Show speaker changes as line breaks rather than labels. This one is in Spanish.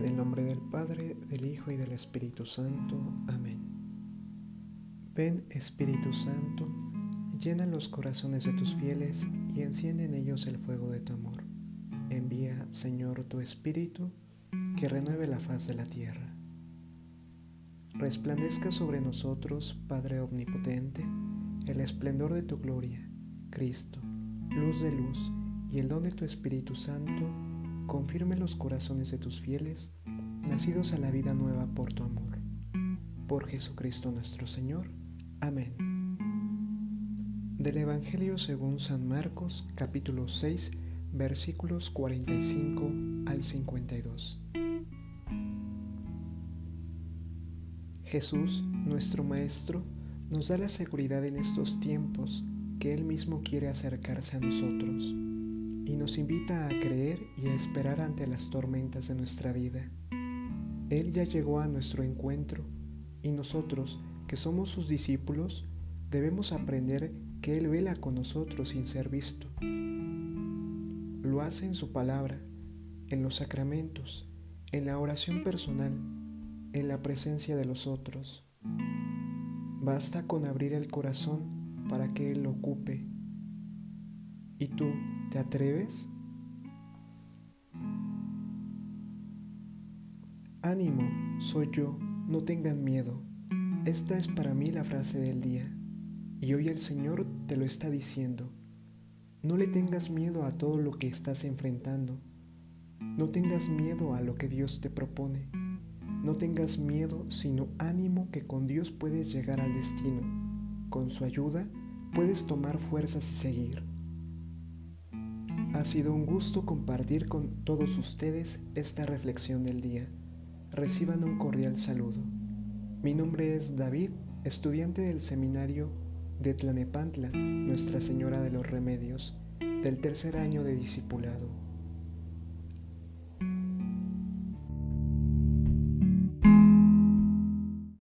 del Hijo y del Espíritu Santo. Amén. Ven Espíritu Santo, llena los corazones de tus fieles y enciende en ellos el fuego de tu amor. Envía, Señor, tu Espíritu, que renueve la faz de la tierra. Resplandezca sobre nosotros, Padre Omnipotente, el esplendor de tu gloria, Cristo, luz de luz y el don de tu Espíritu Santo, confirme los corazones de tus fieles nacidos a la vida nueva por tu amor. Por Jesucristo nuestro Señor. Amén. Del Evangelio según San Marcos, capítulo 6, versículos 45 al 52. Jesús, nuestro Maestro, nos da la seguridad en estos tiempos que Él mismo quiere acercarse a nosotros y nos invita a creer y a esperar ante las tormentas de nuestra vida. Él ya llegó a nuestro encuentro y nosotros, que somos sus discípulos, debemos aprender que Él vela con nosotros sin ser visto. Lo hace en su palabra, en los sacramentos, en la oración personal, en la presencia de los otros. Basta con abrir el corazón para que Él lo ocupe. ¿Y tú te atreves? Ánimo, soy yo, no tengan miedo. Esta es para mí la frase del día. Y hoy el Señor te lo está diciendo. No le tengas miedo a todo lo que estás enfrentando. No tengas miedo a lo que Dios te propone. No tengas miedo, sino ánimo que con Dios puedes llegar al destino. Con su ayuda puedes tomar fuerzas y seguir. Ha sido un gusto compartir con todos ustedes esta reflexión del día. Reciban un cordial saludo. Mi nombre es David, estudiante del seminario de Tlanepantla, Nuestra Señora de los Remedios, del tercer año de discipulado.